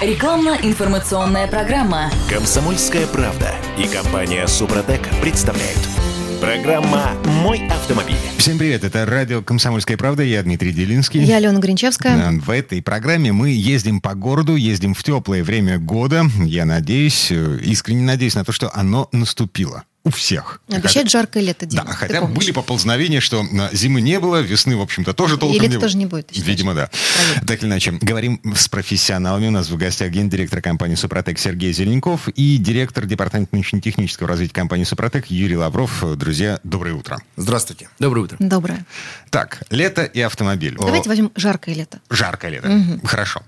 Рекламно-информационная программа. Комсомольская правда и компания Супротек представляют. Программа «Мой автомобиль». Всем привет, это радио «Комсомольская правда», я Дмитрий Делинский. Я Алена Гринчевская. В этой программе мы ездим по городу, ездим в теплое время года. Я надеюсь, э, искренне надеюсь на то, что оно наступило у всех. Обещает жаркое лето, Дима. Да, хотя были поползновения, что зимы не было, весны, в общем-то, тоже толком И лето не тоже не будет. Видимо, да. Проверь. Так или иначе, говорим с профессионалами. У нас в гостях гендиректор компании «Супротек» Сергей Зеленков и директор департамента научно-технического развития компании «Супротек» Юрий Лавров. Друзья, доброе утро. Здравствуйте. Доброе утро. Доброе. Так, лето и автомобиль. Давайте О, возьмем жаркое лето. Жаркое лето. Хорошо.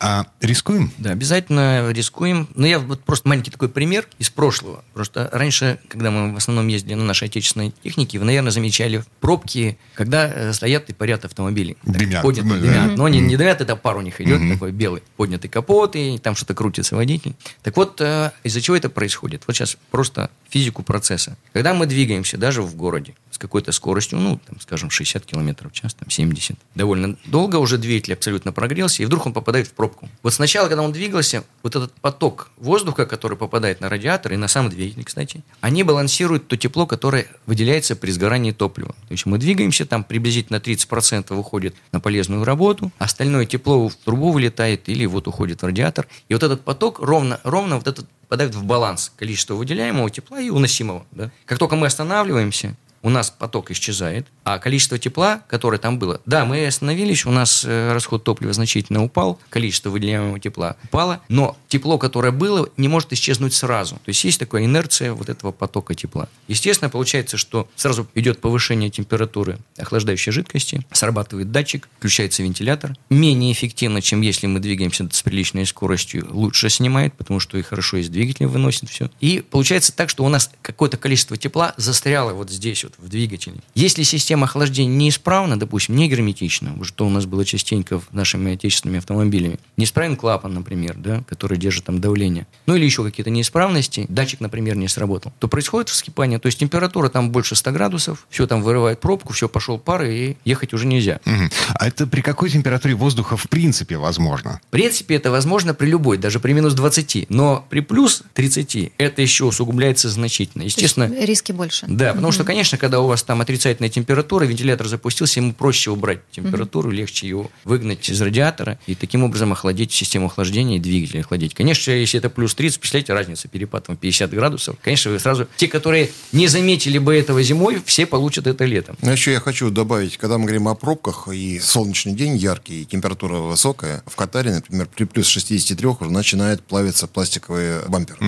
А, рискуем? Да, обязательно рискуем. Но я вот просто маленький такой пример из прошлого. Просто раньше, когда мы в основном ездили на нашей отечественной технике, вы, наверное, замечали пробки, когда э, стоят и парят автомобили. Дымят. Подняты, Ну, да. дымят. Но они не дымят, это пар у них идет, такой белый. Поднятый капот, и там что-то крутится водитель. Так вот, э, из-за чего это происходит? Вот сейчас просто физику процесса. Когда мы двигаемся, даже в городе, какой-то скоростью, ну, там, скажем, 60 километров в час, там, 70, довольно долго уже двигатель абсолютно прогрелся, и вдруг он попадает в пробку. Вот сначала, когда он двигался, вот этот поток воздуха, который попадает на радиатор и на сам двигатель, кстати, они балансируют то тепло, которое выделяется при сгорании топлива. То есть мы двигаемся, там приблизительно 30% уходит на полезную работу, остальное тепло в трубу вылетает или вот уходит в радиатор. И вот этот поток ровно, ровно вот этот попадает в баланс количества выделяемого тепла и уносимого. Да? Как только мы останавливаемся, у нас поток исчезает, а количество тепла, которое там было, да, мы остановились, у нас э, расход топлива значительно упал, количество выделяемого тепла упало, но тепло, которое было, не может исчезнуть сразу. То есть есть такая инерция вот этого потока тепла. Естественно, получается, что сразу идет повышение температуры охлаждающей жидкости, срабатывает датчик, включается вентилятор. Менее эффективно, чем если мы двигаемся с приличной скоростью, лучше снимает, потому что и хорошо из двигателя выносит все. И получается так, что у нас какое-то количество тепла застряло вот здесь вот в двигателе. Если система охлаждения неисправна, допустим, не герметична, что у нас было частенько в нашими отечественными автомобилями, неисправен клапан, например, да, который держит там давление, ну или еще какие-то неисправности, датчик, например, не сработал, то происходит вскипание, то есть температура там больше 100 градусов, все там вырывает пробку, все, пошел пар, и ехать уже нельзя. Мгм. А это при какой температуре воздуха в принципе возможно? В принципе, это возможно при любой, даже при минус 20. Но при плюс 30 это еще усугубляется значительно. Естественно, риски больше. да, потому что, конечно, когда у вас там отрицательная температура, вентилятор запустился, ему проще убрать температуру, легче его выгнать из радиатора и таким образом охладить систему охлаждения и двигатель охладить. Конечно, если это плюс 30, представляете, разница, перепад там 50 градусов, конечно, вы сразу... Те, которые не заметили бы этого зимой, все получат это летом. Но еще я хочу добавить, когда мы говорим о пробках, и солнечный день яркий, и температура высокая, в Катаре, например, при плюс 63 уже начинает плавиться пластиковый бампер.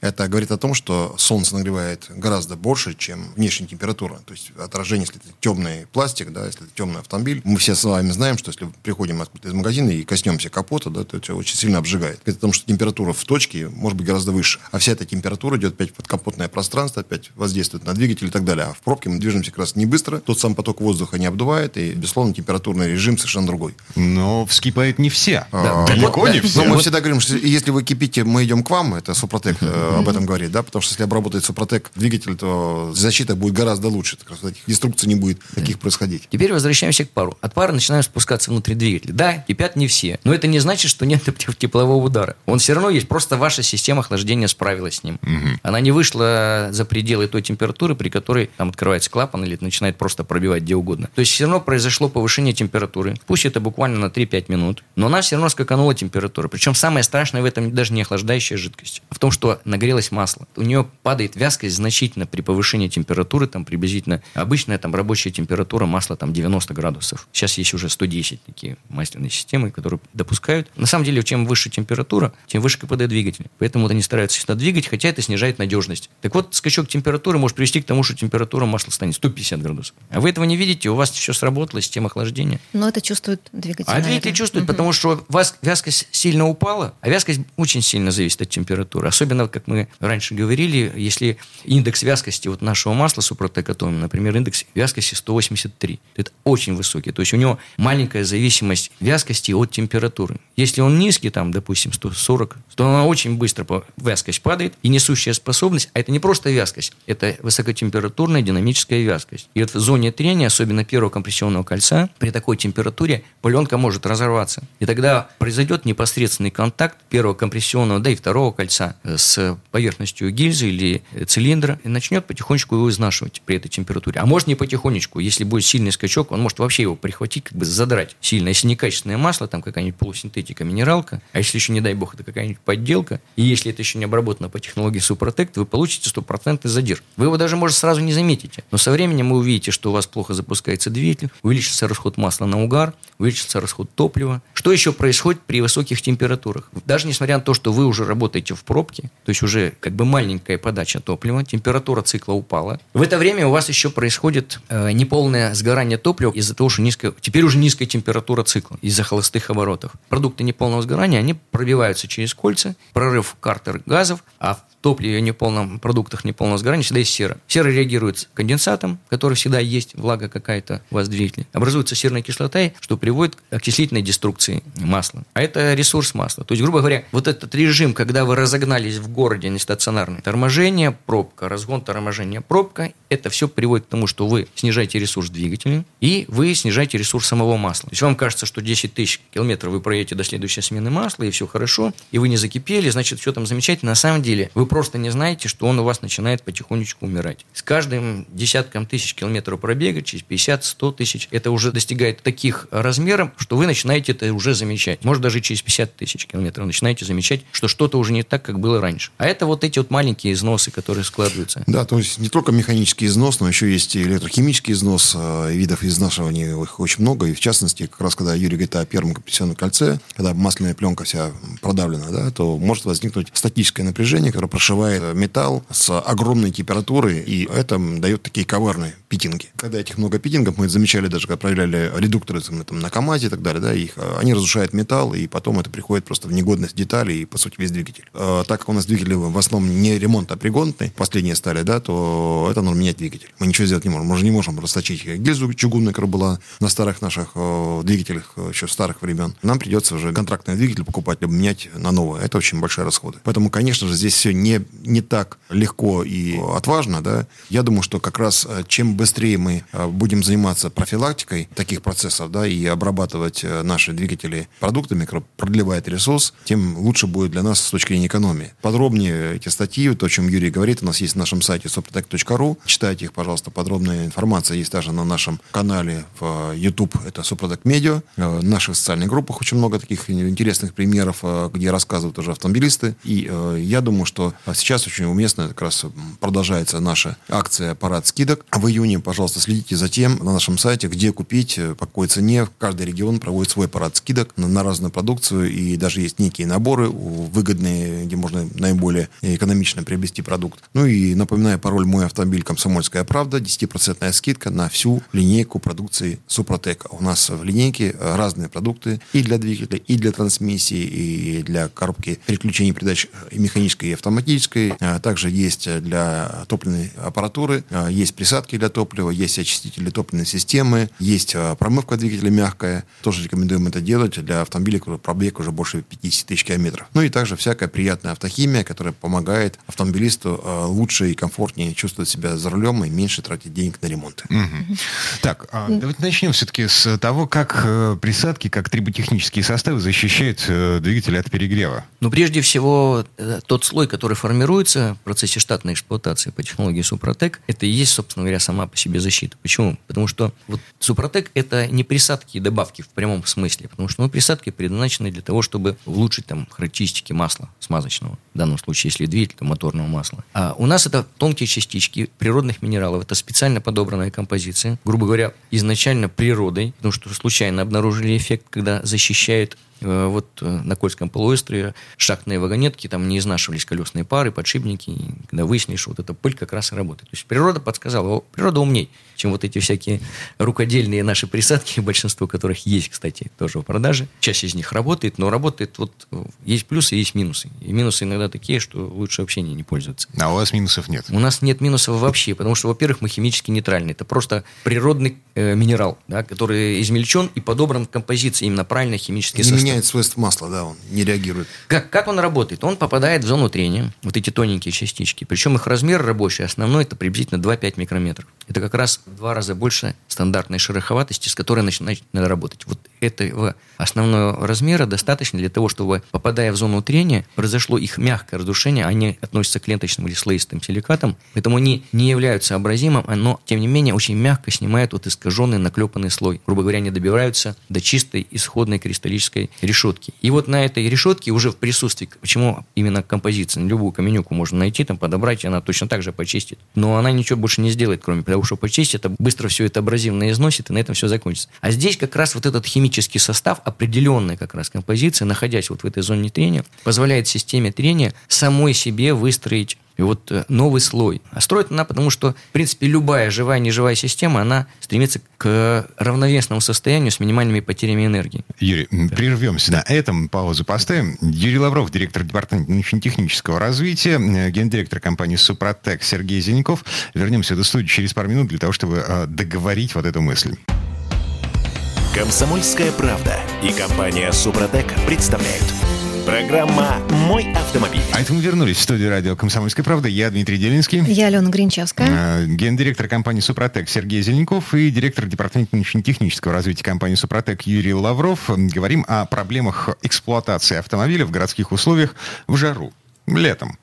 Это говорит о том, что солнце нагревает гораздо больше, чем внешняя температура. То есть отражение, если это темный пластик, да, если это темный автомобиль, мы все с вами знаем, что если приходим из магазина и коснемся капота, да, то это очень сильно обжигает. Это о том, что температура в точке может быть гораздо выше. А вся эта температура идет опять в подкапотное пространство, опять воздействует на двигатель и так далее. А в пробке мы движемся как раз не быстро, тот сам поток воздуха не обдувает, и, безусловно, температурный режим совершенно другой. Но вскипает не все. Да. Далеко не Но все. мы всегда говорим, что если вы кипите, мы идем к вам, это Супротек э, об этом говорит, да, потому что если обработает Супротек двигатель, то защита будет гораздо лучше, так сказать, деструкций не будет таких происходить. Теперь возвращаемся к пару. От пара начинаем спускаться внутрь двигателя. Да, кипят не все, но это не значит, что нет теп- теплового удара. Он все равно есть, просто ваша система охлаждения справилась с ним. Она не вышла за пределы той температуры, при которой там открывается клапан или начинает просто пробивать где угодно. То есть все равно произошло повышение температуры. Пусть это буквально на 3-5 минут, но она все равно скаканула температура. Причем самое страшное в этом даже не охлаждающая жидкость, а в том, что нагрелось масло. У нее падает вязкость значительно при повышении температуры, там приблизительно обычная там рабочая температура масла там 90 градусов. Сейчас есть уже 110 такие масляные системы, которые допускают. На самом деле, чем выше температура, тем выше КПД двигателя. Поэтому вот они стараются всегда двигать, хотя это снижает надежность. Так вот, скачок температуры может привести к тому, что температура масла станет 150 градусов. А вы этого не видите, у вас все сработало, система охлаждения. Но это чувствует двигатель. А двигатель наверное. чувствует, потому что у вас вязкость сильно упала, а вязкость очень сильно зависит от температуры. Особенно, как мы раньше говорили, если индекс вязкости вот нашего масла Супротек готовим, например, индекс вязкости 183. Это очень высокий. То есть у него маленькая зависимость вязкости от температуры. Если он низкий, там, допустим, 140, то она очень быстро вязкость падает, и несущая способность, а это не просто вязкость, это высокотемпературная динамическая вязкость. И вот в зоне трения, особенно первого компрессионного кольца, при такой температуре пленка может разорваться. И тогда произойдет непосредственный контакт первого компрессионного, да и второго кольца с поверхностью гильзы или цилиндра, и начнет потихонечку его изнашивать при этой температуре. А может не потихонечку, если будет сильный скачок, он может вообще его прихватить, как бы задрать сильно. Если некачественное масло, там какая-нибудь полусинтетика, минералка, а если еще, не дай бог, это какая-нибудь подделка, и если это еще не обработано по технологии Супротект, вы получите стопроцентный задир. Вы его даже, может, сразу не заметите. Но со временем вы увидите, что у вас плохо запускается двигатель, увеличится расход масла на угар, увеличится расход топлива. Что еще происходит при высоких температурах? Даже несмотря на то, что вы уже работаете в пробке, то есть уже как бы маленькая подача топлива, температура цикла упала. В это время у вас еще происходит э, неполное сгорание топлива из-за того, что низкая, теперь уже низкая температура цикла из-за холостых оборотов. Продукты неполного сгорания, они пробиваются через кольца, прорыв картер газов, а топливе, неполном продуктах неполного сгорания всегда есть сера. Сера реагирует с конденсатом, который всегда есть, влага какая-то у вас в двигателе. Образуется серная кислота, что приводит к окислительной деструкции масла. А это ресурс масла. То есть, грубо говоря, вот этот режим, когда вы разогнались в городе нестационарный, торможение, пробка, разгон, торможение, пробка, это все приводит к тому, что вы снижаете ресурс двигателя и вы снижаете ресурс самого масла. То есть вам кажется, что 10 тысяч километров вы проедете до следующей смены масла, и все хорошо, и вы не закипели, значит, все там замечательно. На самом деле, вы просто не знаете, что он у вас начинает потихонечку умирать. С каждым десятком тысяч километров пробега, через 50-100 тысяч, это уже достигает таких размеров, что вы начинаете это уже замечать. Может, даже через 50 тысяч километров начинаете замечать, что что-то уже не так, как было раньше. А это вот эти вот маленькие износы, которые складываются. Да, то есть не только механический износ, но еще есть и электрохимический износ, э, видов изнашивания их очень много. И в частности, как раз когда Юрий говорит о первом компрессионном кольце, когда масляная пленка вся продавлена, да, то может возникнуть статическое напряжение, которое прошивает металл с огромной температурой, и это дает такие коварные питинги. Когда этих много питингов, мы замечали даже, когда проверяли редукторы там, на КАМАЗе и так далее, да, их, они разрушают металл, и потом это приходит просто в негодность деталей и, по сути, весь двигатель. А, так как у нас двигатели в основном не ремонт, а пригодные, последние стали, да, то это нужно менять двигатель. Мы ничего сделать не можем. Мы же не можем расточить гильзу чугунную, которая была на старых наших э, двигателях э, еще старых времен. Нам придется уже контрактный двигатель покупать, либо менять на новый. Это очень большие расходы. Поэтому, конечно же, здесь все не, не так легко и отважно, да. Я думаю, что как раз э, чем быстрее мы э, будем заниматься профилактикой таких процессов, да, и обрабатывать э, наши двигатели продуктами, которые продлевают ресурс, тем лучше будет для нас с точки зрения экономии. Подробнее эти статьи, то, о чем Юрий говорит, у нас есть на нашем сайте soprotec.ru. Читайте их, пожалуйста, подробная информация есть даже на нашем канале в YouTube, это Suprotec Media. В наших социальных группах очень много таких интересных примеров, где рассказывают уже автомобилисты. И я думаю, что сейчас очень уместно как раз продолжается наша акция «Парад скидок». В июне, пожалуйста, следите за тем на нашем сайте, где купить, по какой цене. Каждый регион проводит свой парад скидок на, на разную продукцию. И даже есть некие наборы выгодные, где можно наиболее экономично приобрести продукт. Ну и напоминаю, пароль «Мой автомобиль. Комсомольская правда». 10% скидка на всю линейку продукции Супротек. У нас в линейке разные продукты и для двигателя, и для трансмиссии, и для коробки переключений передач и механической, и автоматической. А также есть для топливной аппаратуры, а, есть присадки для топлива, есть очистители топливной системы, есть а, промывка двигателя мягкая. Тоже рекомендуем это делать для автомобиля, который пробег уже больше 50 тысяч километров. Ну и также всякая приятная автохимия, которая помогает автомобилисту лучше и комфортнее чувствовать себя за рулем и меньше тратить денег на ремонт. Угу. Так, давайте начнем все-таки с того, как э, присадки, как триботехнические составы защищают э, двигатель от перегрева. Ну, прежде всего, э, тот слой, который формируется в процессе штатной эксплуатации по технологии Супротек, это и есть, собственно говоря, сама по себе защита. Почему? Потому что вот Супротек – это не присадки и добавки в прямом смысле, потому что ну, присадки предназначены для того, чтобы улучшить там характеристики масла смазочного, в данном случае, если двигатель, то моторного масла. А у нас это тонкие частички природных минералов, это специально подобранная композиция, грубо говоря, изначально природой, потому что случайно обнаружили эффект, когда защищает э, вот э, на Кольском полуострове шахтные вагонетки, там не изнашивались колесные пары, подшипники, и когда выяснили, что вот эта пыль как раз и работает. То есть природа подсказала, природа умней, чем вот эти всякие рукодельные наши присадки, большинство которых есть, кстати, тоже в продаже. Часть из них работает, но работает вот есть плюсы, есть минусы. И минусы иногда такие, что лучше вообще не, не пользоваться. А у вас минусов нет? У нас нет минусов вообще, потому что, во-первых, мы химически нейтральны. Это просто природный э, минерал, да, который измельчен и подобран в композиции именно правильно химически Не меняет свойств масла, да, он не реагирует. Как, как он работает? Он попадает в зону трения, вот эти тоненькие частички. Причем их размер рабочий, основной, это приблизительно 2-5 микрометров. Это как раз в два раза больше стандартной шероховатости, с которой начинать надо работать. Вот этого основного размера достаточно для того, чтобы, попадая в зону трения, произошло их мягкое разрушение, они относятся к ленточным или слоистым силикатам, поэтому они не являются абразимом, но, тем не менее, очень мягко снимают вот искаженный наклепанный слой. Грубо говоря, они добиваются до чистой исходной кристаллической решетки. И вот на этой решетке уже в присутствии, почему именно композиция, любую каменюку можно найти, там подобрать, и она точно так же почистит. Но она ничего больше не сделает, кроме того, что почистит, это быстро все это абразивно износит, и на этом все закончится. А здесь как раз вот этот химический состав, определенная как раз композиция, находясь вот в этой зоне трения, позволяет системе трения самой себе выстроить и вот э, новый слой. А строит она потому, что, в принципе, любая живая, неживая система, она стремится к равновесному состоянию с минимальными потерями энергии. Юрий, да. прервемся на этом, паузу поставим. Юрий Лавров, директор департамента научно-технического развития, э, гендиректор компании «Супротек» Сергей Зеленков. Вернемся до студии через пару минут для того, чтобы э, договорить вот эту мысль. Комсомольская правда и компания «Супротек» представляют – Программа «Мой автомобиль». А это мы вернулись в студию радио «Комсомольская правда». Я Дмитрий Делинский. Я Алена Гринчевская. Э, гендиректор компании «Супротек» Сергей Зеленков и директор департамента научно-технического развития компании «Супротек» Юрий Лавров. Говорим о проблемах эксплуатации автомобиля в городских условиях в жару, летом.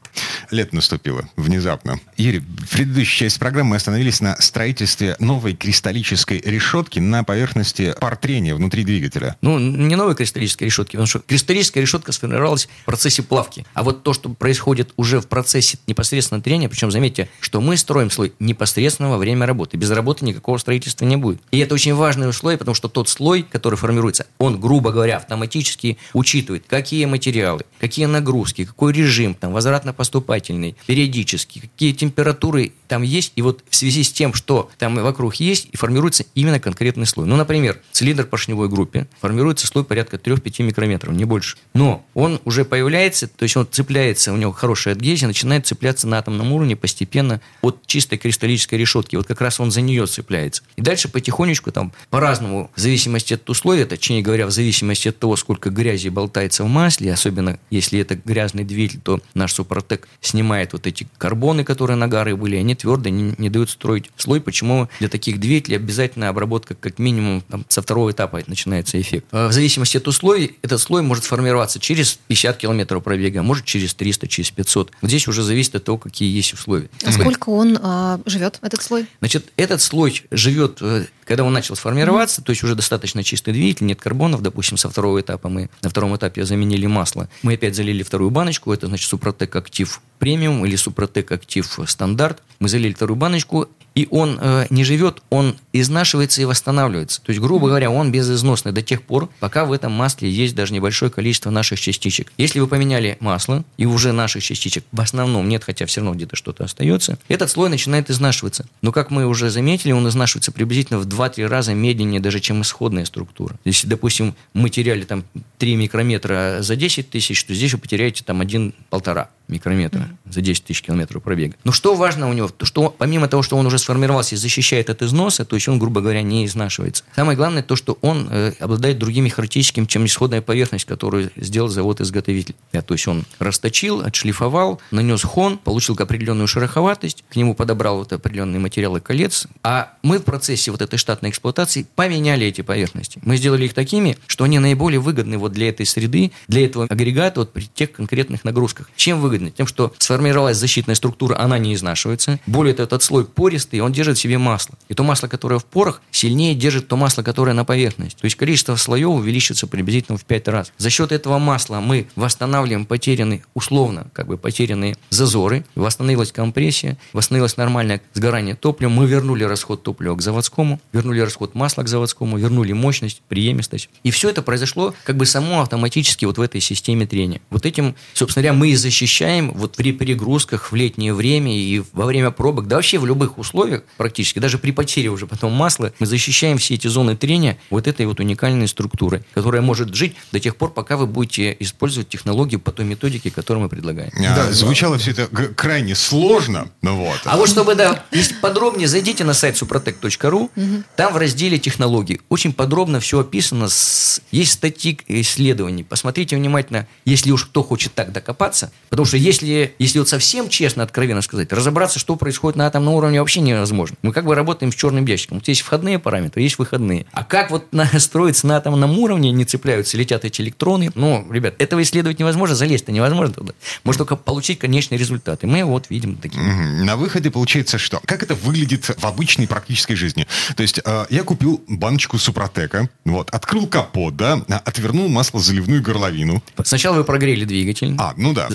Лето наступило внезапно. Юрий, в предыдущей части программы мы остановились на строительстве новой кристаллической решетки на поверхности пар трения внутри двигателя. Ну, не новой кристаллической решетки, потому что кристаллическая решетка сформировалась в процессе плавки. А вот то, что происходит уже в процессе непосредственно трения, причем заметьте, что мы строим слой непосредственно во время работы. Без работы никакого строительства не будет. И это очень важный условие, потому что тот слой, который формируется, он, грубо говоря, автоматически учитывает, какие материалы, какие нагрузки, какой режим, там, возвратно поступательный, периодически, какие температуры там есть, и вот в связи с тем, что там вокруг есть, и формируется именно конкретный слой. Ну, например, цилиндр поршневой группе формируется слой порядка 3-5 микрометров, не больше. Но он уже появляется, то есть он цепляется, у него хорошая адгезия, начинает цепляться на атомном уровне постепенно от чистой кристаллической решетки. Вот как раз он за нее цепляется. И дальше потихонечку там по-разному, в зависимости от условий, точнее говоря, в зависимости от того, сколько грязи болтается в масле, особенно если это грязный двигатель, то наш супротек так снимает вот эти карбоны, которые нагары были, они твердые, не, не дают строить слой. Почему для таких двигателей обязательно обработка как минимум там, со второго этапа начинается эффект. А в зависимости от условий, этот слой может формироваться через 50 километров пробега, а может через 300, через 500. Вот здесь уже зависит от того, какие есть условия. А сколько он а, живет, этот слой? Значит, этот слой живет, э, когда он начал сформироваться, mm-hmm. то есть уже достаточно чистый двигатель, нет карбонов, допустим, со второго этапа мы на втором этапе заменили масло. Мы опять залили вторую баночку, это значит Супротек актив премиум или Супротек актив стандарт. Мы залили вторую баночку, и он э, не живет, он изнашивается и восстанавливается. То есть, грубо говоря, он безызносный до тех пор, пока в этом масле есть даже небольшое количество наших частичек. Если вы поменяли масло, и уже наших частичек в основном нет, хотя все равно где-то что-то остается, этот слой начинает изнашиваться. Но, как мы уже заметили, он изнашивается приблизительно в 2-3 раза медленнее даже, чем исходная структура. Если, допустим, мы теряли там 3 микрометра за 10 тысяч, то здесь вы потеряете там 1-1,5 микрометра mm-hmm. за 10 тысяч километров пробега. Но что важно у него, то что помимо того, что он уже сформировался и защищает от износа, то есть он, грубо говоря, не изнашивается. Самое главное то, что он э, обладает другими характеристиками, чем исходная поверхность, которую сделал завод-изготовитель. Да, то есть он расточил, отшлифовал, нанес хон, получил определенную шероховатость, к нему подобрал вот определенные материалы колец, а мы в процессе вот этой штатной эксплуатации поменяли эти поверхности. Мы сделали их такими, что они наиболее выгодны вот для этой среды, для этого агрегата вот при тех конкретных нагрузках. Чем выгодны? Выгодно? Тем, что сформировалась защитная структура, она не изнашивается. Более того, этот слой пористый, он держит в себе масло. И то масло, которое в порах, сильнее держит то масло, которое на поверхности. То есть количество слоев увеличится приблизительно в 5 раз. За счет этого масла мы восстанавливаем потерянные, условно, как бы потерянные зазоры, восстановилась компрессия, восстановилось нормальное сгорание топлива, мы вернули расход топлива к заводскому, вернули расход масла к заводскому, вернули мощность, преемистость. И все это произошло как бы само автоматически вот в этой системе трения. Вот этим, собственно говоря, мы и защищаем вот при перегрузках в летнее время и во время пробок, да вообще в любых условиях практически, даже при потере уже потом масла, мы защищаем все эти зоны трения вот этой вот уникальной структурой, которая может жить до тех пор, пока вы будете использовать технологию по той методике, которую мы предлагаем. А, да, звучало все это крайне сложно, ну вот. А вот чтобы, да, если подробнее, зайдите на сайт suprotec.ru, угу. там в разделе технологий очень подробно все описано, с, есть статьи исследований, посмотрите внимательно, если уж кто хочет так докопаться, потому что если, если вот совсем честно, откровенно сказать, разобраться, что происходит на атомном уровне, вообще невозможно. Мы как бы работаем с черным ящиком. Вот есть входные параметры, есть выходные. А как вот настроиться на атомном уровне, не цепляются, летят эти электроны, ну, ребят, этого исследовать невозможно, залезть-то невозможно туда. Можно только получить конечный результат. И мы вот видим такие. На выходе получается что? Как это выглядит в обычной практической жизни? То есть э, я купил баночку Супротека, вот, открыл капот, да, отвернул масло заливную горловину. Сначала вы прогрели двигатель. А, ну да.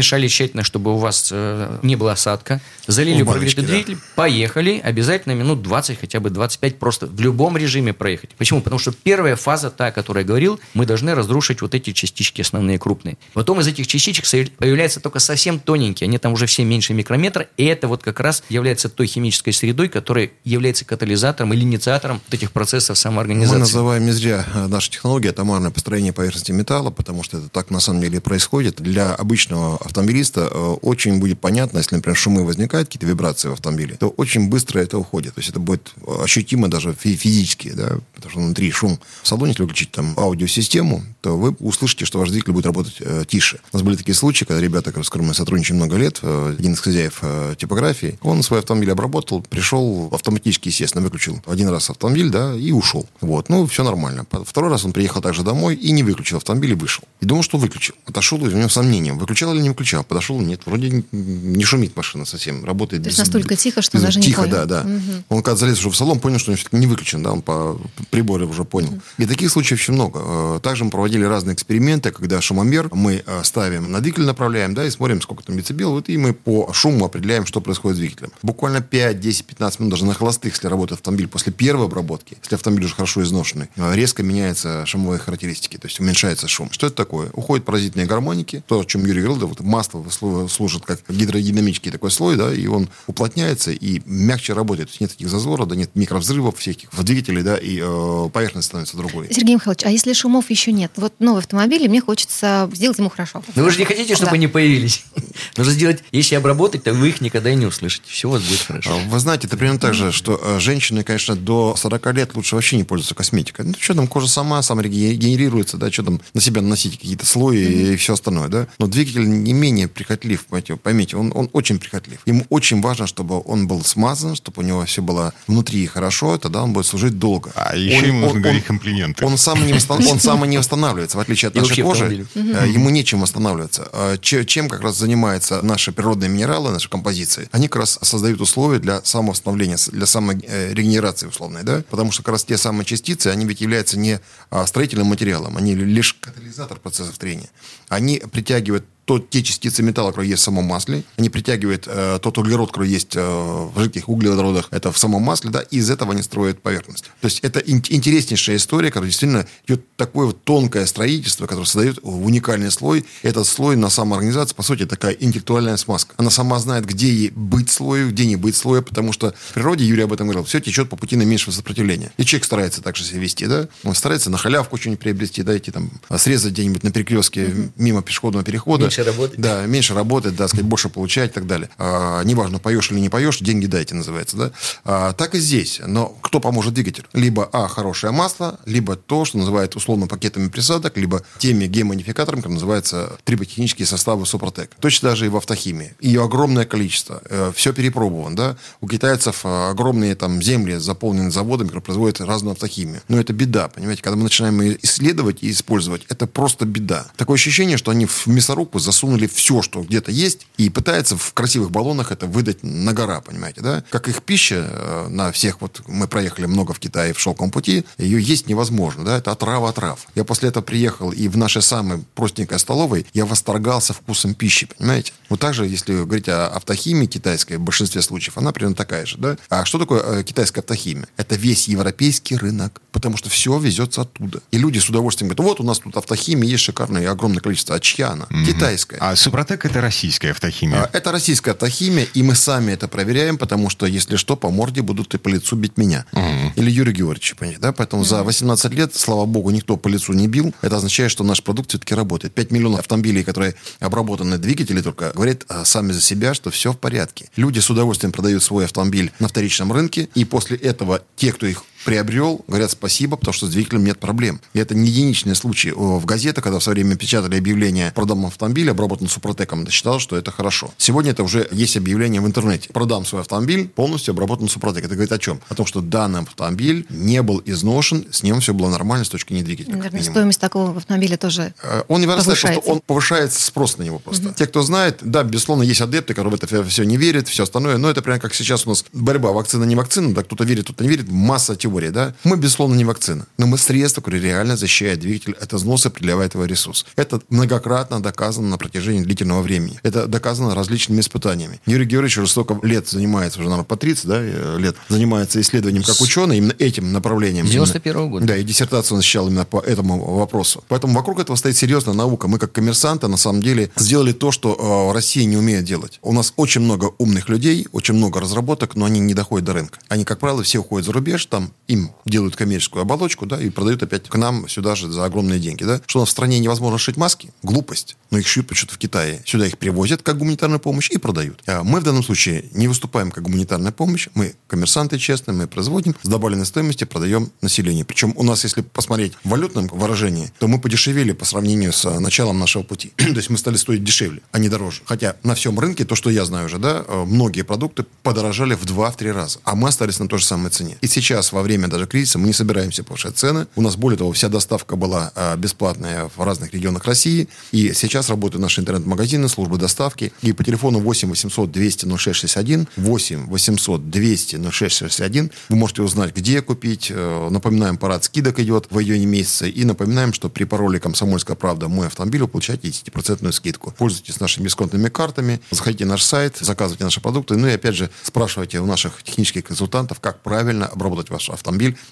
Размешали тщательно, чтобы у вас э, не было осадка. Залили прогретый да. двигатель, поехали. Обязательно минут 20, хотя бы 25 просто в любом режиме проехать. Почему? Потому что первая фаза, та, о которой я говорил, мы должны разрушить вот эти частички основные крупные. Потом из этих частичек появляются только совсем тоненькие. Они там уже все меньше микрометра. И это вот как раз является той химической средой, которая является катализатором или инициатором вот этих процессов самоорганизации. Мы называем не зря э, нашу технологию атомарное построение поверхности металла, потому что это так на самом деле и происходит. Для обычного автомобилиста э, очень будет понятно, если, например, шумы возникают, какие-то вибрации в автомобиле, то очень быстро это уходит. То есть это будет ощутимо даже физически, да, потому что внутри шум. В салоне, если выключить там аудиосистему, то вы услышите, что ваш двигатель будет работать э, тише. У нас были такие случаи, когда ребята, с которыми мы сотрудничаем много лет, э, один из хозяев э, типографии, он свой автомобиль обработал, пришел автоматически, естественно, выключил один раз автомобиль, да, и ушел. Вот, ну, все нормально. Второй раз он приехал также домой и не выключил автомобиль и вышел. И думал, что выключил. Отошел, у него сомнением, выключал или не выключал. Подошел, нет, вроде не шумит машина совсем, работает. То без, есть настолько тихо, что без, даже тихо, не понял. да, да. Угу. Он когда залез уже в салон, понял, что он все-таки не выключен, да, он по прибору уже понял. Угу. И таких случаев очень много. Также мы проводили разные эксперименты, когда шумомер мы ставим на двигатель, направляем, да, и смотрим, сколько там децибел, вот, и мы по шуму определяем, что происходит с двигателем. Буквально 5, 10, 15 минут, даже на холостых, если работает автомобиль после первой обработки, если автомобиль уже хорошо изношенный, резко меняются шумовые характеристики, то есть уменьшается шум. Что это такое? Уходят паразитные гармоники, то, о чем Юрий говорил, да, вот масло служит как гидродинамический такой слой, да, и он уплотняется и мягче работает. То есть нет таких зазоров, да, нет микровзрывов всяких в двигателе, да, и э, поверхность становится другой. Сергей Михайлович, а если шумов еще нет? Вот новый автомобиль, и мне хочется сделать ему хорошо. Но вы же не хотите, чтобы да. они появились. Нужно сделать, если обработать, то вы их никогда и не услышите. Все у вас будет хорошо. Вы знаете, это примерно так же, что э, женщины, конечно, до 40 лет лучше вообще не пользоваться косметикой. Ну, что там, кожа сама, сама регенерируется, да, что там, на себя наносить какие-то слои mm-hmm. и все остальное, да. Но двигатель не менее прихотлив, поймите, он, он очень прихотлив. Ему очень важно, чтобы он был смазан, чтобы у него все было внутри хорошо, тогда он будет служить долго. А еще он, ему нужно он, говорить комплименты. Он сам, не он сам не восстанавливается, в отличие от нашей кожи. Э, ему нечем восстанавливаться. А чем как раз занимаются наши природные минералы, наши композиции? Они как раз создают условия для самовосстановления, для саморегенерации условной, да? Потому что как раз те самые частицы, они ведь являются не а, строительным материалом, они лишь катализатор процессов трения. Они притягивают то те частицы металла, которые есть в самом масле, они притягивают э, тот углерод, который есть э, в жидких углеводородах, это в самом масле, да, и из этого они строят поверхность. То есть это ин- интереснейшая история, которая действительно идет такое вот тонкое строительство, которое создает уникальный слой. Этот слой на самоорганизации, по сути, такая интеллектуальная смазка. Она сама знает, где ей быть слою, где не быть слоя, потому что в природе, Юрий об этом говорил, все течет по пути наименьшего сопротивления. И человек старается так же себя вести, да, он старается на халявку что-нибудь приобрести, да, идти там, срезать где-нибудь на перекрестке. Мимо пешеходного перехода. Меньше работать. Да, меньше работать, да, сказать, больше получать и так далее. А, неважно, поешь или не поешь, деньги дайте, называется, да. А, так и здесь. Но кто поможет двигателю? Либо, а, хорошее масло, либо то, что называют условно пакетами присадок, либо теми геймодификаторами, как называется триботехнические составы Супротек. Точно даже и в автохимии. Ее огромное количество. Э, все перепробовано, да. У китайцев э, огромные там земли заполнены заводами, которые производят разную автохимию. Но это беда, понимаете, когда мы начинаем ее исследовать и использовать, это просто беда. Такое ощущение, что они в мясорубку засунули все, что где-то есть, и пытаются в красивых баллонах это выдать на гора, понимаете, да? Как их пища э, на всех, вот мы проехали много в Китае в шелковом пути, ее есть невозможно, да? Это отрава отрав. Я после этого приехал, и в нашей самой простенькой столовой я восторгался вкусом пищи, понимаете? Вот так же, если говорить о автохимии китайской, в большинстве случаев, она примерно такая же, да? А что такое э, китайская автохимия? Это весь европейский рынок, потому что все везется оттуда. И люди с удовольствием говорят, вот у нас тут автохимия, есть шикарное огромное количество. А чья она? Угу. Китайская. А Супротек это российская автохимия? А, это российская автохимия, и мы сами это проверяем, потому что, если что, по морде будут и по лицу бить меня. Угу. Или Юрий Георгиевич, понимаете, да? Поэтому угу. за 18 лет, слава богу, никто по лицу не бил. Это означает, что наш продукт все-таки работает. 5 миллионов автомобилей, которые обработаны двигатели только, говорят а, сами за себя, что все в порядке. Люди с удовольствием продают свой автомобиль на вторичном рынке, и после этого те, кто их приобрел, говорят спасибо, потому что с двигателем нет проблем. И это не единичный случай. В газетах, когда в свое время печатали объявление «Продам автомобиль, обработан супротеком», это считалось, что это хорошо. Сегодня это уже есть объявление в интернете. «Продам свой автомобиль, полностью обработан супротеком». Это говорит о чем? О том, что данный автомобиль не был изношен, с ним все было нормально с точки зрения двигателя. Наверное, стоимость такого автомобиля тоже э, Он не вырастает, что он повышает спрос на него просто. Угу. Те, кто знает, да, безусловно, есть адепты, которые в это все не верят, все остальное, но это прямо как сейчас у нас борьба вакцина, не вакцина, да, кто-то верит, кто-то не верит, масса теорий, да. Мы, безусловно, не вакцина, но мы средство, которое реально защищает двигатель от износа, приливает его ресурс. Это многократно доказано на протяжении длительного времени. Это доказано различными испытаниями. Юрий Георгиевич уже столько лет занимается, уже, наверное, по 30 да, э, лет, занимается исследованием как ученый, именно этим направлением. 91 года. Да, и диссертацию он защищал именно по этому вопросу. Поэтому вокруг этого стоит серьезная наука. Мы, как коммерсанты, на самом деле, сделали то, что э, Россия не умеет делать. У нас очень много умных людей, очень много разработок, но они не доходят до рынка. Они, как правило, все уходят за рубеж, там им делают коммерческую оболочку, да, и продают опять к нам сюда же за огромные деньги, да. Что у нас в стране невозможно шить маски? Глупость. Но их шьют почему-то в Китае. Сюда их привозят как гуманитарную помощь и продают. А мы в данном случае не выступаем как гуманитарная помощь. Мы коммерсанты честные, мы производим с добавленной стоимостью, продаем населению. Причем у нас, если посмотреть в валютном выражении, то мы подешевели по сравнению с началом нашего пути. то есть мы стали стоить дешевле, а не дороже. Хотя на всем рынке, то, что я знаю уже, да, э, многие продукты подорожали в 2-3 раза. А мы остались на той же самой цене. И сейчас, во время даже кризиса, мы не собираемся повышать цены. У нас, более того, вся доставка была а, бесплатная в разных регионах России. И сейчас работают наши интернет-магазины, службы доставки. И по телефону 8 800 200 0661, 8 800 200 0661 вы можете узнать, где купить. Э, напоминаем, парад скидок идет в июне месяце. И напоминаем, что при пароле «Комсомольская правда. Мой автомобиль» вы получаете 10% скидку. Пользуйтесь нашими дисконтными картами, заходите на наш сайт, заказывайте наши продукты. Ну и опять же, спрашивайте у наших технических консультантов, как правильно обработать ваш автомобиль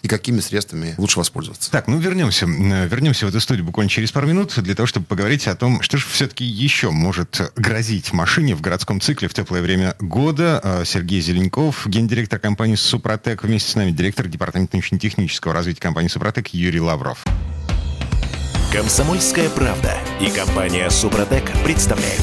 и какими средствами лучше воспользоваться. Так, ну вернемся. Вернемся в эту студию буквально через пару минут для того, чтобы поговорить о том, что же все-таки еще может грозить машине в городском цикле в теплое время года. А, Сергей Зеленков, гендиректор компании «Супротек». Вместе с нами директор департамента научно-технического развития компании «Супротек» Юрий Лавров. Комсомольская правда и компания «Супротек» представляют.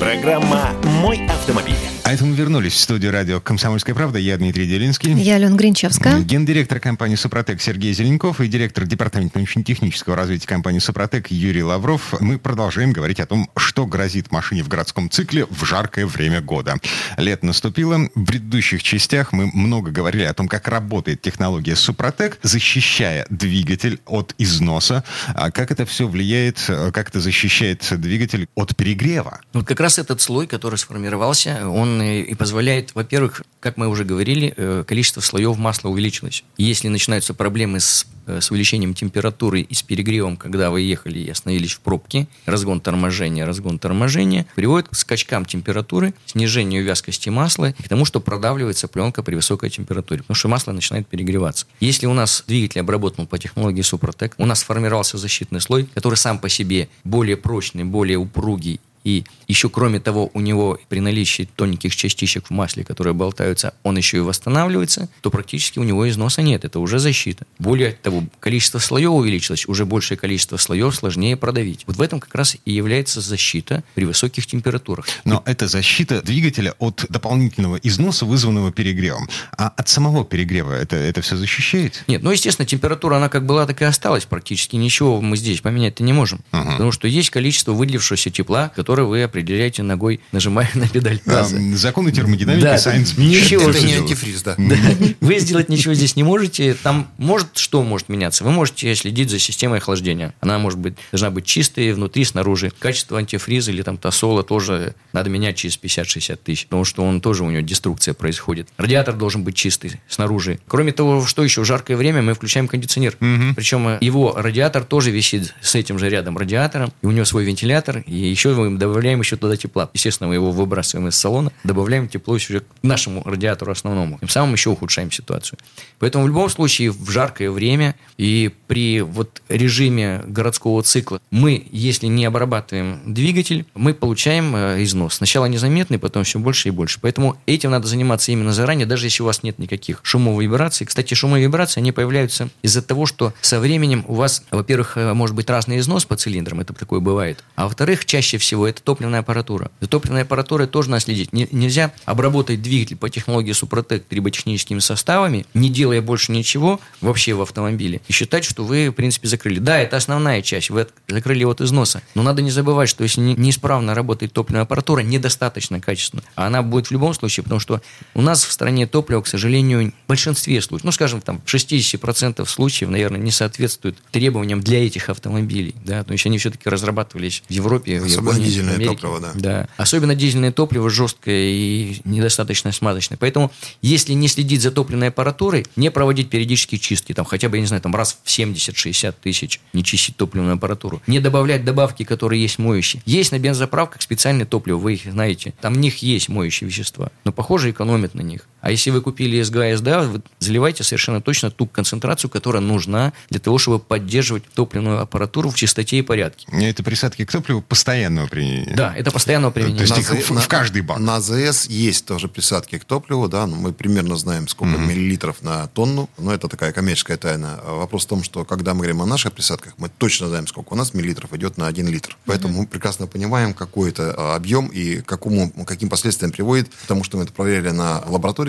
Программа «Мой автомобиль». А это мы вернулись в студию радио «Комсомольская правда». Я Дмитрий Делинский. Я Алена Гринчевская. Гендиректор компании «Супротек» Сергей Зеленков и директор департамента научно-технического развития компании «Супротек» Юрий Лавров. Мы продолжаем говорить о том, что грозит машине в городском цикле в жаркое время года. Лето наступило. В предыдущих частях мы много говорили о том, как работает технология «Супротек», защищая двигатель от износа. А как это все влияет, как это защищает двигатель от перегрева? Вот как раз этот слой, который сформировался, он и позволяет, во-первых, как мы уже говорили, э, количество слоев масла увеличилось. если начинаются проблемы с, э, с увеличением температуры и с перегревом, когда вы ехали и остановились в пробке, разгон торможения, разгон торможения, приводит к скачкам температуры, снижению вязкости масла и к тому, что продавливается пленка при высокой температуре, потому что масло начинает перегреваться. Если у нас двигатель обработан по технологии Супротек, у нас сформировался защитный слой, который сам по себе более прочный, более упругий и еще, кроме того, у него при наличии тоненьких частичек в масле, которые болтаются, он еще и восстанавливается, то практически у него износа нет. Это уже защита. Более того, количество слоев увеличилось, уже большее количество слоев сложнее продавить. Вот в этом как раз и является защита при высоких температурах. Но это защита двигателя от дополнительного износа, вызванного перегревом. А от самого перегрева это, это все защищает? Нет, ну, естественно, температура, она как была, так и осталась. Практически ничего мы здесь поменять-то не можем. Uh-huh. Потому что есть количество выделившегося тепла, которое который вы определяете ногой, нажимая на педаль газа. А, законы термодинамики, Да, Сайенс ничего Это не антифриз, да. Да. Вы сделать ничего здесь не можете. Там может что может меняться? Вы можете следить за системой охлаждения. Она может быть должна быть чистой внутри, снаружи. Качество антифриза или там тосола тоже надо менять через 50-60 тысяч, потому что он тоже у него деструкция происходит. Радиатор должен быть чистый снаружи. Кроме того, что еще в жаркое время мы включаем кондиционер. Причем э, его радиатор тоже висит с этим же рядом радиатором, и у него свой вентилятор, и еще мы добавляем еще туда тепла. Естественно, мы его выбрасываем из салона, добавляем тепло уже к нашему радиатору основному. Тем самым еще ухудшаем ситуацию. Поэтому в любом случае в жаркое время и при вот режиме городского цикла мы, если не обрабатываем двигатель, мы получаем э, износ. Сначала незаметный, потом все больше и больше. Поэтому этим надо заниматься именно заранее, даже если у вас нет никаких шумов и вибраций. Кстати, шумы и вибрации, они появляются из-за того, что со временем у вас, во-первых, э, может быть разный износ по цилиндрам, это такое бывает. А во-вторых, чаще всего это топливная аппаратура. За топливной аппаратурой тоже надо следить. Не- нельзя обработать двигатель по технологии Супротек триботехническими составами, не делая больше ничего вообще в автомобиле, и считать, что вы, в принципе, закрыли. Да, это основная часть, вы закрыли от износа. Но надо не забывать, что если не- неисправно работает топливная аппаратура, недостаточно качественно, а она будет в любом случае, потому что у нас в стране топливо, к сожалению, в большинстве случаев, ну, скажем, там, 60% случаев, наверное, не соответствует требованиям для этих автомобилей, да, то есть они все-таки разрабатывались в Европе, в Японии, дизельное Америке. топливо, да. Да. Особенно дизельное топливо жесткое и недостаточно смазочное. Поэтому, если не следить за топливной аппаратурой, не проводить периодические чистки, там хотя бы, я не знаю, там раз в 70-60 тысяч не чистить топливную аппаратуру, не добавлять добавки, которые есть моющие. Есть на бензоправках специальное топливо, вы их знаете. Там в них есть моющие вещества, но, похоже, экономят на них. А если вы купили СГА, СДА, вы заливайте совершенно точно ту концентрацию, которая нужна для того, чтобы поддерживать топливную аппаратуру в чистоте и порядке. Это присадки к топливу постоянного применения. Да, это постоянного применения. То есть На их АЗ в- в каждый бак. На АЗС есть тоже присадки к топливу, да, но мы примерно знаем, сколько миллилитров на тонну, но это такая коммерческая тайна. А Вопрос в том, что когда мы говорим о наших присадках, мы точно знаем, сколько у нас миллилитров идет на 1 литр. Поэтому мы прекрасно понимаем, какой это а, объем и к какому, каким последствиям приводит, потому что мы это проверяли на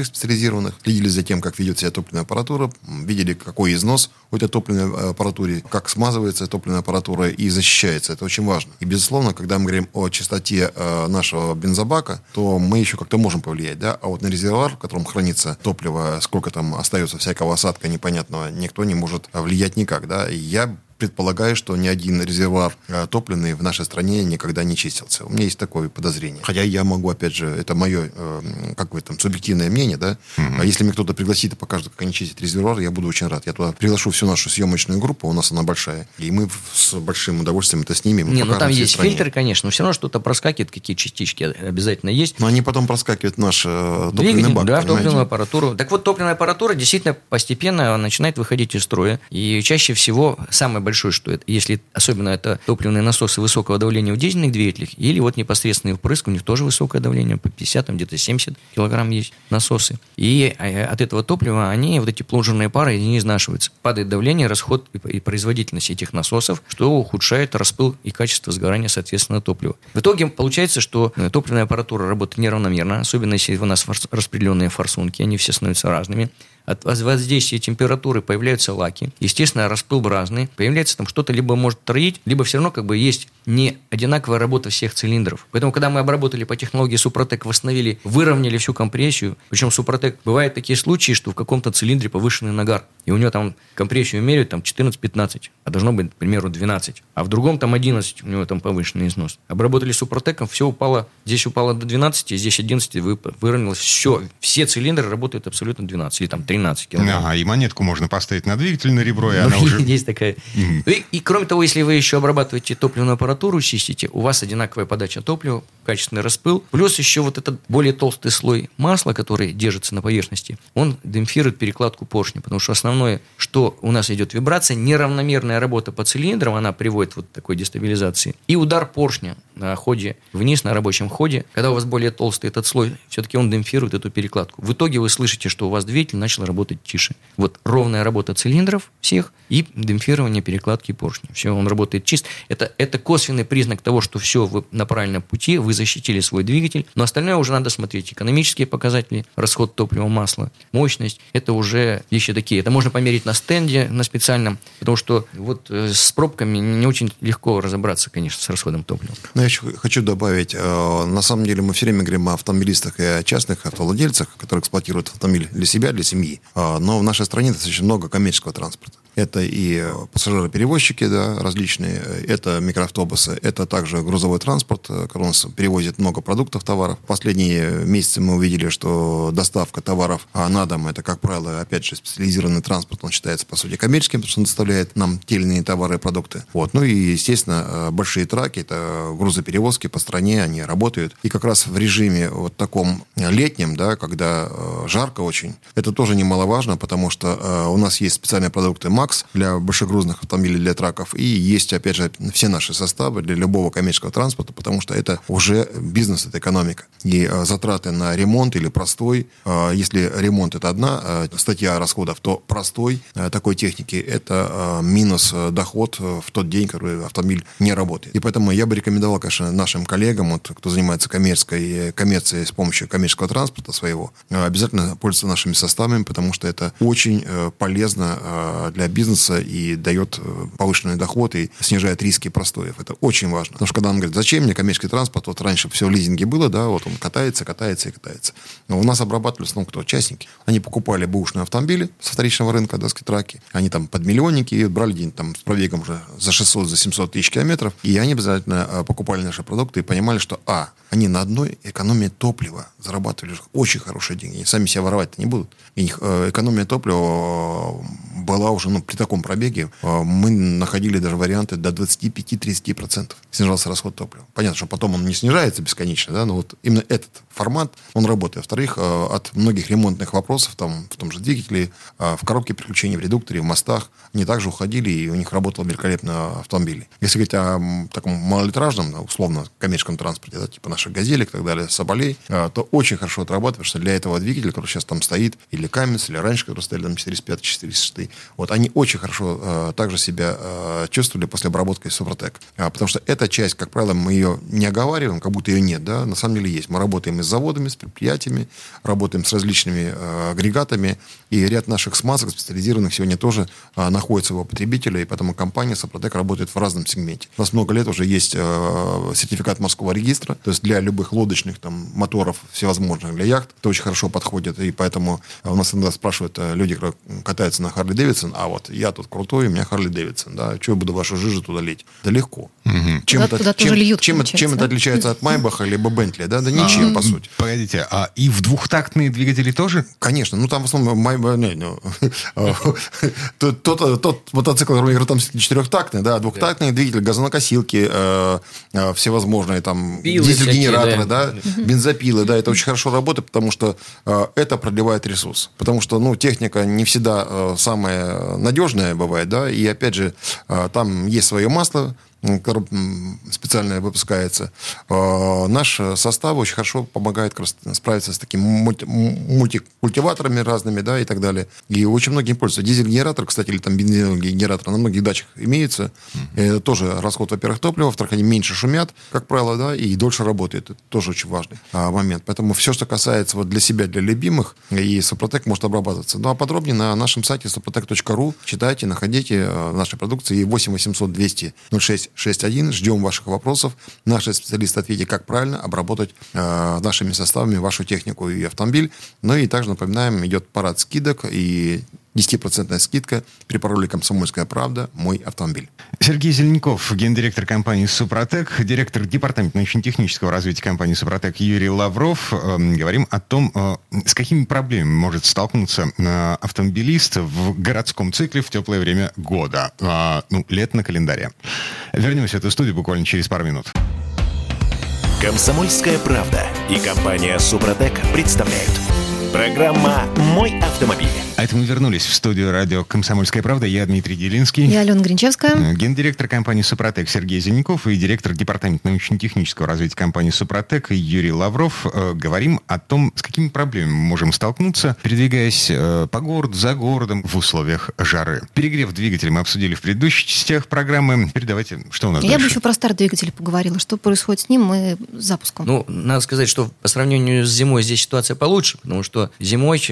лабораториях специализированных, следили за тем, как ведет себя топливная аппаратура, видели, какой износ у этой топливной аппаратуре, как смазывается топливная аппаратура и защищается. Это очень важно. И, безусловно, когда мы говорим о чистоте э, нашего бензобака, то мы еще как-то можем повлиять, да, а вот на резервуар, в котором хранится топливо, сколько там остается всякого осадка непонятного, никто не может э, влиять никак, да. И я предполагаю, что ни один резервуар э, топливный в нашей стране никогда не чистился. У меня есть такое подозрение. Хотя я могу, опять же, это мое, э, как бы там, субъективное мнение, да. А если мне кто-то пригласит и покажет, как они чистят резервуар, я буду очень рад. Я туда приглашу всю нашу съемочную группу, у нас она большая, и мы с большим удовольствием это снимем. Не, ну там есть стране. фильтры, конечно, но все равно что-то проскакивает, какие частички обязательно есть. Но они потом проскакивают в наш э, топливный бак, да, понимаете? топливную аппаратуру. Так вот, топливная аппаратура действительно постепенно начинает выходить из строя. И чаще всего самое большое, что это, если особенно это топливные насосы высокого давления в дизельных двигателях, или вот непосредственный впрыск, у них тоже высокое давление, по 50, там где-то 70 килограмм есть насосы. И э, от этого топлива они, вот эти плунжерные пары, не изнашиваются. Падает давление, расход и- производительность этих насосов, что ухудшает распыл и качество сгорания, соответственно, топлива. В итоге получается, что э, топливная аппаратура работает неравномерно, особенно если у нас распределенные форсунки, они все становятся разными. От воз- воздействия температуры появляются лаки. Естественно, распыл разный. Появляется там что-то либо может троить, либо все равно как бы есть не одинаковая работа всех цилиндров. Поэтому, когда мы обработали по технологии Супротек, восстановили, выровняли всю компрессию, причем Супротек, бывают такие случаи, что в каком-то цилиндре повышенный нагар, и у него там компрессию меряют там 14-15, а должно быть, к примеру, 12. А в другом там 11, у него там повышенный износ. Обработали Супротеком, все упало, здесь упало до 12, здесь 11, вы- выровнялось, все, все цилиндры работают абсолютно 12, или там 13 килограмм. Ага, и монетку можно поставить на двигатель на ребро, и Ну, она уже... Есть такая. И, и кроме того, если вы еще обрабатываете топливную аппаратуру, чистите, у вас одинаковая подача топлива, качественный распыл, плюс еще вот этот более толстый слой масла, который держится на поверхности, он демпфирует перекладку поршня, потому что основное, что у нас идет вибрация, неравномерная работа по цилиндрам, она приводит вот к такой дестабилизации, и удар поршня на ходе вниз, на рабочем ходе, когда у вас более толстый этот слой, все-таки он демпфирует эту перекладку. В итоге вы слышите, что у вас двигатель начал работать тише. Вот ровная работа цилиндров всех и демпфирование перекладки поршня. Все, он работает чист. Это, это косвенный признак того, что все, вы на правильном пути, вы защитили свой двигатель, но остальное уже надо смотреть. Экономические показатели, расход топлива, масла, мощность, это уже вещи такие. Это можно померить на стенде, на специальном, потому что вот э, с пробками не очень легко разобраться, конечно, с расходом топлива. Но я хочу добавить, э, на самом деле мы все время говорим о автомобилистах и о частных автовладельцах, которые эксплуатируют автомобиль для себя, для семьи. Э, но в нашей стране достаточно много коммерческого транспорта. Это и э, пассажиры-перевозчики, да, различные, это микроавтобусы, это также грузовой транспорт, э, который перевозит много продуктов, товаров. Последние месяцы мы увидели, что доставка товаров а, на дом, это, как правило, опять же, специализированный транспорт, он считается, по сути, коммерческим, потому что он доставляет нам те или иные товары и продукты. Вот. Ну и, естественно, э, большие траки, это грузоперевозки по стране, они работают. И как раз в режиме вот таком летнем, да, когда жарко очень, это тоже немаловажно, потому что у нас есть специальные продукты МАКС для большегрузных автомобилей, для траков. И есть, опять же, все наши составы для любого коммерческого транспорта, потому что это уже бизнес, это экономика. И э, затраты на ремонт или простой, э, если ремонт это одна э, статья расходов, то простой такой техники это минус доход в тот день, когда автомобиль не работает. И поэтому я бы рекомендовал, конечно, нашим коллегам, вот, кто занимается коммерческой, коммерцией с помощью коммерческого транспорта своего, обязательно пользоваться нашими составами, потому что это очень полезно для бизнеса и дает э, повышенный доход и снижает риски простоев. Это очень важно. Потому что когда он говорит, зачем мне коммерческий транспорт, вот раньше все в лизинге было, да, вот он катается, катается и катается. Но у нас обрабатывали, ну, кто? Частники. Они покупали бэушные автомобили со вторичного рынка, да, траки. Они там под миллионники брали день там с пробегом уже за 600, за 700 тысяч километров. И они обязательно э, покупали наши продукты и понимали, что, а, они на одной экономии топлива зарабатывали очень хорошие деньги. Они сами себя воровать-то не будут. И их э, экономия топлива была уже, ну, при таком пробеге, э, мы находили даже варианты до 25-30% снижался расход топлива. Понятно, что потом он не снижается бесконечно, да, но вот именно этот формат, он работает. Во-вторых, э, от многих ремонтных вопросов, там, в том же двигателе, в коробке переключения, в редукторе, в мостах, они также уходили, и у них работал великолепно автомобиль. Если говорить о таком малолитражном, условно, коммерческом транспорте, да, типа наших газелек и так далее, соболей, то очень хорошо потому что для этого двигателя, который сейчас там стоит, или Камец, или раньше, который стояли там 405, 406, вот они очень хорошо э, также себя э, чувствовали после обработки Супротек. А, потому что эта часть, как правило, мы ее не оговариваем, как будто ее нет, да, на самом деле есть. Мы работаем и с заводами, с предприятиями, работаем с различными э, агрегатами, и ряд наших смазок специализированных сегодня тоже э, находится у потребителя, и поэтому компания Супротек работает в разном сегменте. У нас много лет уже есть э, сертификат морского регистра, то есть для любых лодочных там моторов всевозможных, для яхт, это очень хорошо подходит, и поэтому у нас иногда спрашивают э, люди, которые катаются на Харли Дэвидсон, а вот я тут крутой, у меня Харли Дэвидсон, да, что я буду вашу жижу туда лить? Да легко. Угу. Чем, туда, это, туда чем, льют, чем, чем да? это отличается от Майбаха либо Бентли? Да, да ничем, а, по сути. Погодите, а и в двухтактные двигатели тоже? Конечно, ну там в основном Майбах, не, ну, тот, тот, тот мотоцикл, который там четырехтактный, да, двухтактный двигатель, газонокосилки, э, э, всевозможные там дизель-генераторы, да, бензопилы, да, это очень хорошо работает, потому что э, это продлевает ресурс. Потому что, ну, техника не всегда самая надежная бывает, да, и опять же, там есть свое масло, специальное выпускается. А, наш состав очень хорошо помогает справиться с такими мультикультиваторами разными, да, и так далее. И очень многие пользуются. Дизель-генератор, кстати, или там бензиновый генератор на многих дачах имеется. Mm-hmm. Это тоже расход, во-первых, топлива, во-вторых, они меньше шумят, как правило, да, и дольше работает. Это тоже очень важный а, момент. Поэтому все, что касается вот для себя, для любимых, и Супротек может обрабатываться. Ну, а подробнее на нашем сайте suprotec.ru читайте, находите а, наши продукции 8 800 200 06 61. Ждем ваших вопросов. Наши специалисты ответят, как правильно обработать э, нашими составами вашу технику и автомобиль. Ну и также напоминаем, идет парад скидок и 10% скидка при пароле «Комсомольская правда. Мой автомобиль». Сергей Зеленков, гендиректор компании «Супротек», директор департамента научно-технического развития компании «Супротек» Юрий Лавров. Э, говорим о том, э, с какими проблемами может столкнуться э, автомобилист в городском цикле в теплое время года. Ну, лет на календаре. Вернемся в эту студию буквально через пару минут. «Комсомольская правда» и компания «Супротек» представляют – Программа «Мой автомобиль». А это мы вернулись в студию радио «Комсомольская правда». Я Дмитрий Делинский. Я Алена Гринчевская. Э, гендиректор компании «Супротек» Сергей Зеленков и директор департамента научно-технического развития компании «Супротек» Юрий Лавров. Э, говорим о том, с какими проблемами мы можем столкнуться, передвигаясь э, по городу, за городом в условиях жары. Перегрев двигателя мы обсудили в предыдущих частях программы. Передавайте, что у нас Я дальше? бы еще про старый двигатель поговорила. Что происходит с ним и с запуском? Ну, надо сказать, что по сравнению с зимой здесь ситуация получше, потому что зимой,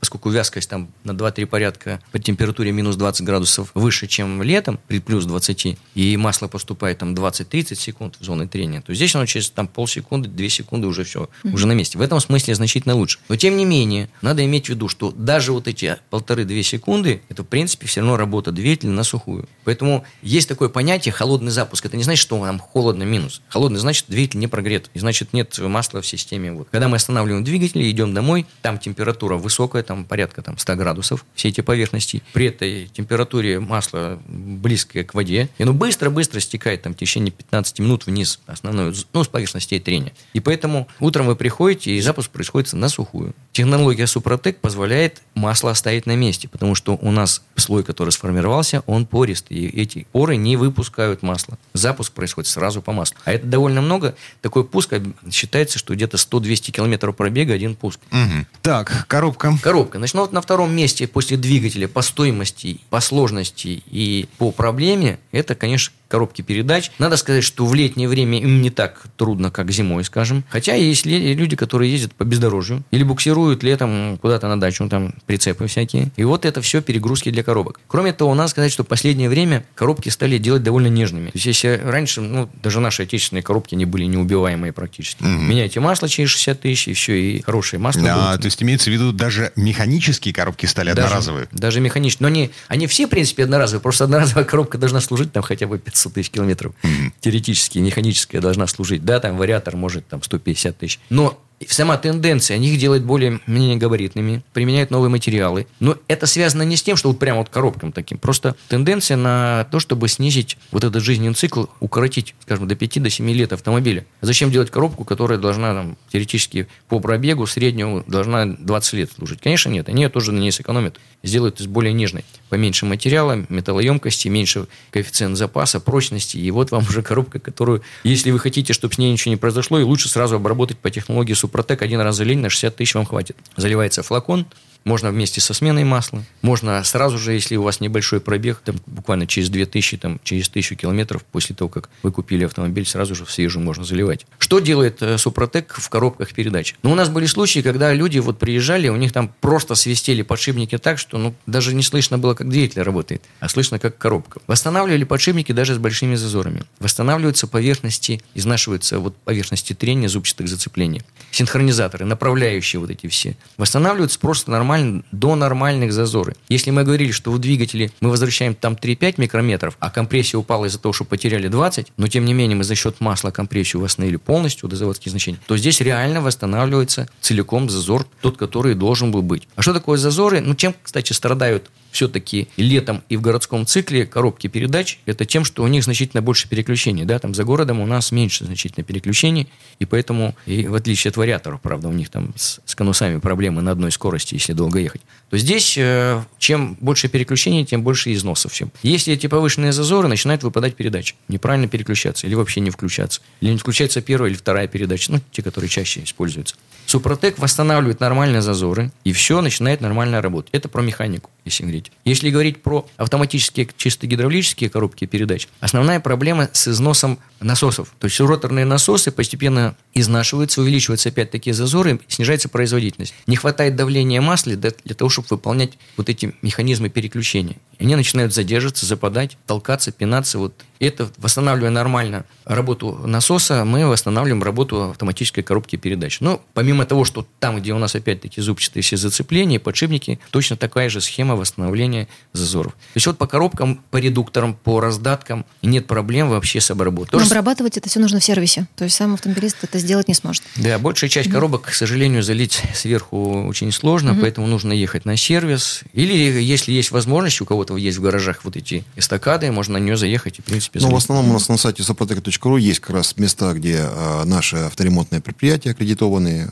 поскольку вязкость там там на 2-3 порядка по температуре минус 20 градусов выше, чем летом, при плюс 20, и масло поступает там 20-30 секунд в зоны трения, то здесь оно через там полсекунды, 2 секунды уже все, mm-hmm. уже на месте. В этом смысле значительно лучше. Но тем не менее, надо иметь в виду, что даже вот эти полторы-две секунды, это в принципе все равно работа двигателя на сухую. Поэтому есть такое понятие холодный запуск. Это не значит, что нам холодно минус. Холодный значит двигатель не прогрет. И значит нет масла в системе. Вот. Когда мы останавливаем двигатель и идем домой, там температура высокая, там порядка там, 100 градусов, все эти поверхности. При этой температуре масло близкое к воде. И оно быстро-быстро стекает там, в течение 15 минут вниз основную, ну, с поверхности трения. И поэтому утром вы приходите, и запуск происходит на сухую. Технология Супротек позволяет масло оставить на месте, потому что у нас слой, который сформировался, он пористый. И эти поры не выпускают масло. Запуск происходит сразу по маслу. А это довольно много. Такой пуск считается, что где-то 100-200 километров пробега один пуск. Угу. Так, коробка. Коробка. Значит, ну вот на втором месте после двигателя по стоимости, по сложности и по проблеме, это, конечно, коробки передач. Надо сказать, что в летнее время им не так трудно, как зимой, скажем. Хотя есть люди, которые ездят по бездорожью или буксируют летом куда-то на дачу, там прицепы всякие. И вот это все перегрузки для коробок. Кроме того, надо сказать, что в последнее время коробки стали делать довольно нежными. То есть, если раньше, ну, даже наши отечественные коробки не были неубиваемые практически. Угу. Меняйте масло через 60 тысяч, и все, и хорошее масло. Да, будет. то есть имеется в виду, даже механические коробки стали даже, одноразовые. Даже механические. Но они, они все, в принципе, одноразовые. Просто одноразовая коробка должна служить там хотя бы 500 тысяч километров. Mm-hmm. Теоретически механическая должна служить. Да, там вариатор может там 150 тысяч. Но сама тенденция, они их делают более менее габаритными, применяют новые материалы. Но это связано не с тем, что вот прямо вот коробкам таким. Просто тенденция на то, чтобы снизить вот этот жизненный цикл, укоротить, скажем, до 5 до 7 лет автомобиля. Зачем делать коробку, которая должна там, теоретически по пробегу среднему должна 20 лет служить? Конечно, нет. Они тоже на ней сэкономят. Сделают из более нежной. Поменьше материала, металлоемкости, меньше коэффициент запаса, прочности. И вот вам уже коробка, которую, если вы хотите, чтобы с ней ничего не произошло, и лучше сразу обработать по технологии Супротек один раз залить, на 60 тысяч вам хватит. Заливается флакон, можно вместе со сменой масла. Можно сразу же, если у вас небольшой пробег, там, буквально через 2000, там, через 1000 километров после того, как вы купили автомобиль, сразу же в свежую можно заливать. Что делает э, Супротек в коробках передач? Ну, у нас были случаи, когда люди вот приезжали, у них там просто свистели подшипники так, что ну, даже не слышно было, как двигатель работает, а слышно, как коробка. Восстанавливали подшипники даже с большими зазорами. Восстанавливаются поверхности, изнашиваются вот поверхности трения зубчатых зацеплений. Синхронизаторы, направляющие вот эти все. Восстанавливаются просто нормально нормаль... до нормальных зазоры. Если мы говорили, что в двигателе мы возвращаем там 3-5 микрометров, а компрессия упала из-за того, что потеряли 20, но тем не менее мы за счет масла компрессию восстановили полностью до заводских значений, то здесь реально восстанавливается целиком зазор, тот, который должен был быть. А что такое зазоры? Ну, чем, кстати, страдают все-таки летом и в городском цикле коробки передач, это тем, что у них значительно больше переключений. Да? Там за городом у нас меньше значительно переключений, и поэтому, и в отличие от вариаторов, правда, у них там с, с конусами проблемы на одной скорости, если долго ехать, то здесь э, чем больше переключений, тем больше износов всем. Если эти повышенные зазоры, начинают выпадать передачи. Неправильно переключаться или вообще не включаться. Или не включается первая или вторая передача, ну, те, которые чаще используются. Супротек восстанавливает нормальные зазоры, и все начинает нормально работать. Это про механику, если говорить. Если говорить про автоматические чисто гидравлические коробки передач, основная проблема с износом насосов. То есть роторные насосы постепенно изнашиваются, увеличиваются опять такие зазоры, снижается производительность. Не хватает давления масла для, для того, чтобы выполнять вот эти механизмы переключения. И они начинают задерживаться, западать, толкаться, пинаться. Вот это, восстанавливая нормально работу насоса, мы восстанавливаем работу автоматической коробки передач. Но помимо того, что там, где у нас опять-таки зубчатые все зацепления, подшипники, точно такая же схема восстановления зазоров. То есть вот по коробкам, по редукторам, по раздаткам нет проблем вообще с обработкой. Но обрабатывать это все нужно в сервисе. То есть сам автомобилист это сделать не сможет. Да, большая часть коробок, к сожалению, залить сверху очень сложно, mm поэтому нужно ехать на сервис. Или если есть возможность, у кого-то есть в гаражах вот эти эстакады, можно на нее заехать и, в принципе, залить. Ну, в основном у нас на сайте sопроtec.ru есть как раз места, где э, наши авторемонтные предприятия аккредитованные,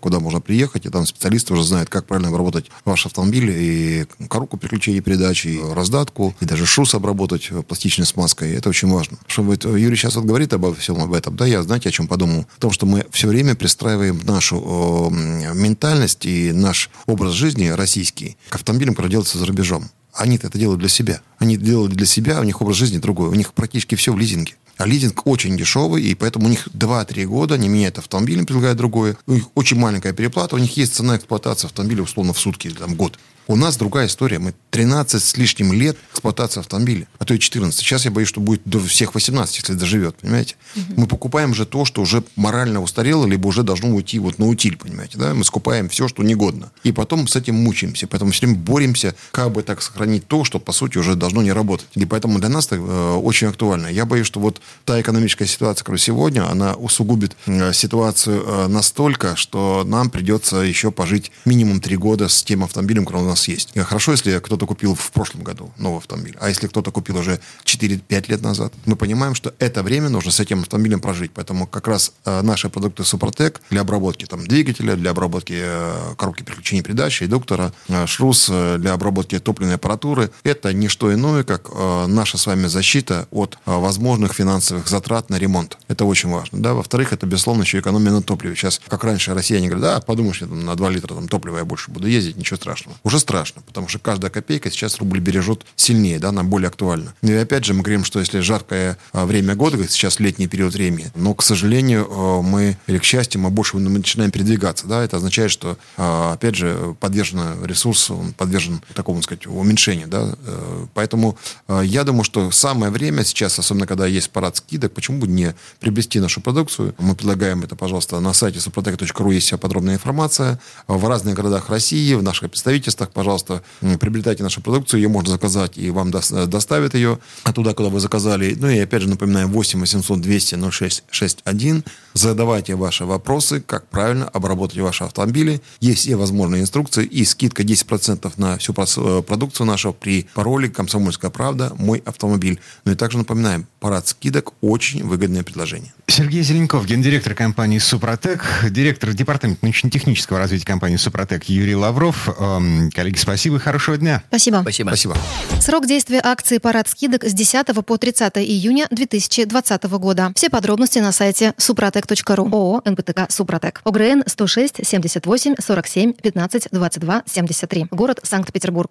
куда можно приехать, и там специалисты уже знают, как правильно обработать ваш автомобиль, и коробку переключения передач, и раздатку, и даже шус обработать пластичной смазкой. Это очень важно. Что Юрий сейчас вот говорит обо всем об этом, да, я, знаете, о чем подумал? В том, что мы все время пристраиваем нашу э, ментальность и наш образ жизни российский к автомобилям, которые делаются за рубежом. Они это делают для себя. Они делают для себя, у них образ жизни другой. У них практически все в лизинге. А лизинг очень дешевый, и поэтому у них 2-3 года не меняют автомобиль, предлагают другое. У них очень маленькая переплата, у них есть цена эксплуатации автомобиля условно в сутки или там год. У нас другая история. Мы 13 с лишним лет эксплуатации автомобиля, а то и 14. Сейчас я боюсь, что будет до всех 18, если доживет, понимаете? Угу. Мы покупаем же то, что уже морально устарело, либо уже должно уйти вот на утиль, понимаете, да? Мы скупаем все, что негодно. И потом с этим мучаемся. Поэтому все время боремся, как бы так сохранить то, что, по сути, уже должно не работать. И поэтому для нас это э, очень актуально. Я боюсь, что вот та экономическая ситуация, которая сегодня, она усугубит э, ситуацию э, настолько, что нам придется еще пожить минимум три года с тем автомобилем, который у нас нас есть. Хорошо, если кто-то купил в прошлом году новый автомобиль, а если кто-то купил уже 4-5 лет назад, мы понимаем, что это время нужно с этим автомобилем прожить. Поэтому как раз э, наши продукты Супротек для обработки там, двигателя, для обработки э, коробки переключения передачи, редуктора, э, шрус для обработки топливной аппаратуры, это не что иное, как наша с вами защита от возможных финансовых затрат на ремонт. Это очень важно. Да? Во-вторых, это, безусловно, еще экономия на топливе. Сейчас, как раньше, россияне говорят, да, подумаешь, я там, на 2 литра там, топлива я больше буду ездить, ничего страшного. Уже страшно, потому что каждая копейка сейчас рубль бережет сильнее, да, она более актуальна. Ну и опять же мы говорим, что если жаркое а, время года, сейчас летний период времени, но, к сожалению, а, мы, или к счастью, мы больше начинаем передвигаться, да, это означает, что, а, опять же, подвержен ресурс, он подвержен такому, сказать, уменьшению, да, э, поэтому я думаю, что самое время сейчас, особенно когда есть парад скидок, почему бы не приобрести нашу продукцию, мы предлагаем это, пожалуйста, на сайте suprotec.ru есть вся подробная информация, в разных городах России, в наших представительствах, пожалуйста, приобретайте нашу продукцию, ее можно заказать, и вам доставят ее туда, куда вы заказали. Ну и опять же напоминаем 8 800 200 0661. Задавайте ваши вопросы, как правильно обработать ваши автомобили. Есть все возможные инструкции и скидка 10% на всю э, продукцию нашу при пароле «Комсомольская правда. Мой автомобиль». Ну и также напоминаем, парад скидок – очень выгодное предложение. Сергей Зеленков, гендиректор компании «Супротек», директор департамента научно-технического развития компании «Супротек» Юрий Лавров. Эм, коллеги, спасибо и хорошего дня. Спасибо. Спасибо. Спасибо. Срок действия акции «Парад скидок» с 10 по 30 июня 2020 года. Все подробности на сайте супротек.ру. ООО «НПТК Супротек». ОГРН 106 78 47 15 22 73. Город Санкт-Петербург.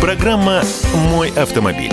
Программа «Мой автомобиль».